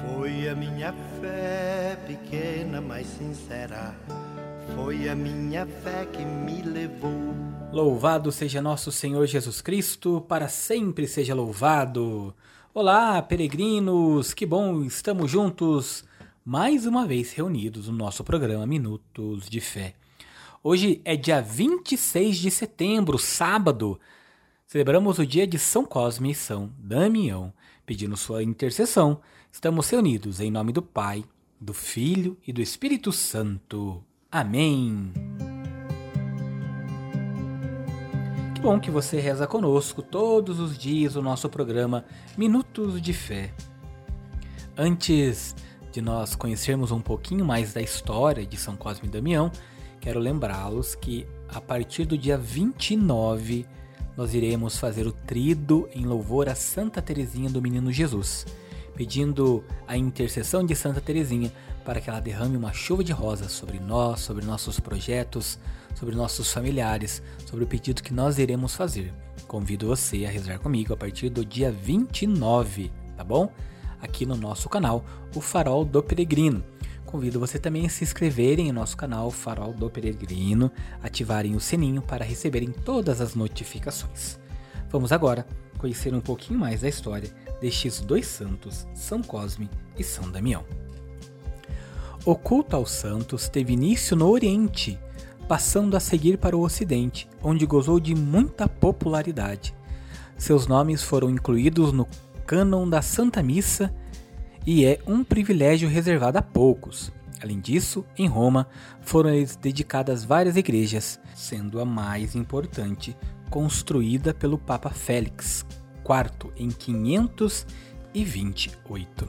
Foi a minha fé pequena, mas sincera. Foi a minha fé que me levou. Louvado seja nosso Senhor Jesus Cristo, para sempre seja louvado. Olá, peregrinos, que bom, estamos juntos mais uma vez reunidos no nosso programa Minutos de Fé. Hoje é dia 26 de setembro, sábado. Celebramos o dia de São Cosme e São Damião, pedindo sua intercessão. Estamos reunidos em nome do Pai, do Filho e do Espírito Santo. Amém. Que bom que você reza conosco todos os dias o nosso programa Minutos de Fé. Antes de nós conhecermos um pouquinho mais da história de São Cosme e Damião, quero lembrá-los que a partir do dia 29 nós iremos fazer o trido em louvor a Santa Teresinha do Menino Jesus, pedindo a intercessão de Santa Teresinha para que ela derrame uma chuva de rosas sobre nós, sobre nossos projetos, sobre nossos familiares, sobre o pedido que nós iremos fazer. Convido você a rezar comigo a partir do dia 29, tá bom? Aqui no nosso canal, o Farol do Peregrino. Convido você também a se inscreverem em nosso canal Farol do Peregrino, ativarem o sininho para receberem todas as notificações. Vamos agora conhecer um pouquinho mais da história destes dois santos, São Cosme e São Damião. O culto aos santos teve início no Oriente, passando a seguir para o Ocidente, onde gozou de muita popularidade. Seus nomes foram incluídos no cânon da Santa Missa e é um privilégio reservado a poucos. Além disso, em Roma foram dedicadas várias igrejas, sendo a mais importante construída pelo Papa Félix IV em 528.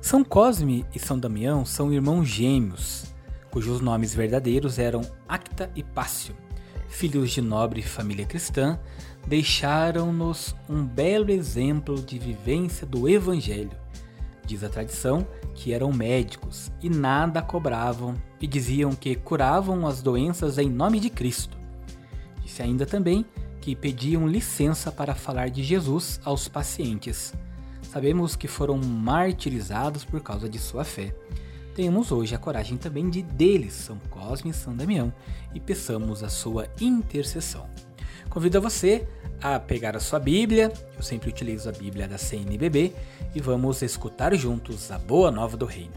São Cosme e São Damião são irmãos gêmeos, cujos nomes verdadeiros eram Acta e Pácio. Filhos de nobre família cristã, deixaram-nos um belo exemplo de vivência do Evangelho Diz a tradição que eram médicos e nada cobravam e diziam que curavam as doenças em nome de Cristo. Disse ainda também que pediam licença para falar de Jesus aos pacientes. Sabemos que foram martirizados por causa de sua fé. Tenhamos hoje a coragem também de deles, São Cosme e São Damião, e peçamos a sua intercessão. Convido você a pegar a sua Bíblia, eu sempre utilizo a Bíblia da CNBB, e vamos escutar juntos a Boa Nova do Reino.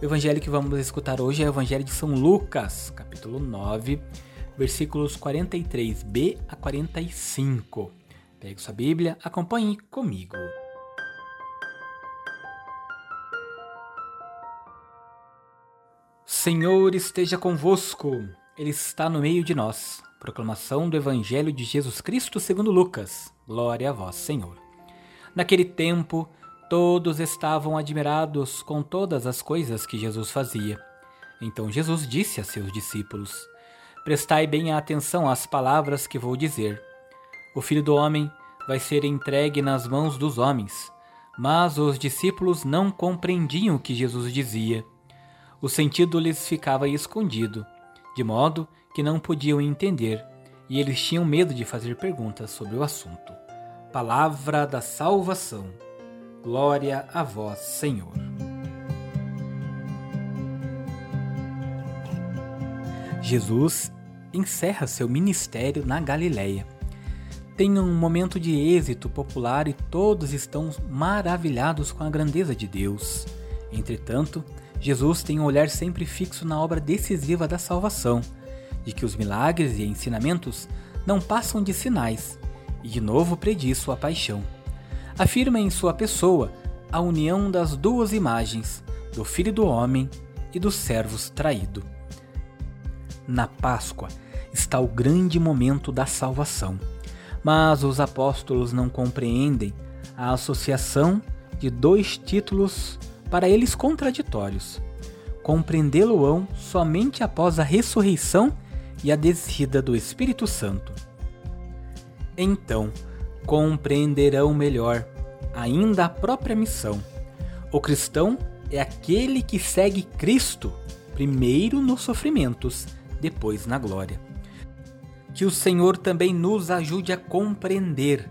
O evangelho que vamos escutar hoje é o Evangelho de São Lucas, capítulo 9, versículos 43b a 45. Pegue sua Bíblia, acompanhe comigo. Senhor esteja convosco, Ele está no meio de nós. Proclamação do Evangelho de Jesus Cristo segundo Lucas. Glória a vós, Senhor. Naquele tempo, todos estavam admirados com todas as coisas que Jesus fazia. Então Jesus disse a seus discípulos: Prestai bem atenção às palavras que vou dizer. O filho do homem vai ser entregue nas mãos dos homens. Mas os discípulos não compreendiam o que Jesus dizia. O sentido lhes ficava escondido, de modo que não podiam entender, e eles tinham medo de fazer perguntas sobre o assunto. Palavra da salvação. Glória a vós, Senhor. Jesus encerra seu ministério na Galileia. Tem um momento de êxito popular e todos estão maravilhados com a grandeza de Deus. Entretanto, Jesus tem um olhar sempre fixo na obra decisiva da salvação de que os milagres e ensinamentos não passam de sinais, e de novo prediz sua paixão. Afirma em sua pessoa a união das duas imagens, do Filho do Homem e do servos traído. Na Páscoa está o grande momento da salvação, mas os apóstolos não compreendem a associação de dois títulos para eles contraditórios. Compreendê-lo-ão somente após a ressurreição e a descida do Espírito Santo. Então, compreenderão melhor ainda a própria missão. O cristão é aquele que segue Cristo, primeiro nos sofrimentos, depois na glória. Que o Senhor também nos ajude a compreender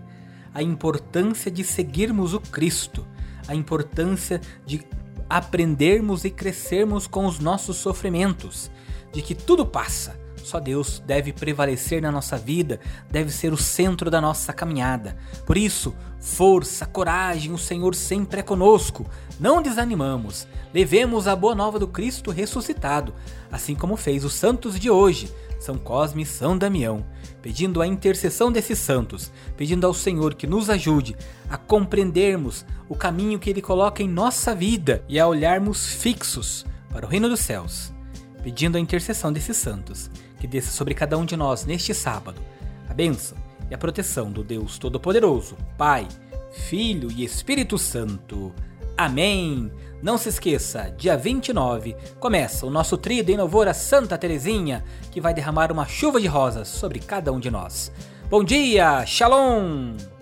a importância de seguirmos o Cristo, a importância de aprendermos e crescermos com os nossos sofrimentos, de que tudo passa. Só Deus deve prevalecer na nossa vida, deve ser o centro da nossa caminhada. Por isso, força, coragem, o Senhor sempre é conosco. Não desanimamos. Levemos a boa nova do Cristo ressuscitado, assim como fez os santos de hoje, São Cosme e São Damião, pedindo a intercessão desses santos, pedindo ao Senhor que nos ajude a compreendermos o caminho que Ele coloca em nossa vida e a olharmos fixos para o reino dos céus, pedindo a intercessão desses santos que desça sobre cada um de nós neste sábado a bênção e a proteção do Deus Todo-Poderoso, Pai, Filho e Espírito Santo. Amém. Não se esqueça, dia 29 começa o nosso trio em louvor a Santa Teresinha, que vai derramar uma chuva de rosas sobre cada um de nós. Bom dia, Shalom!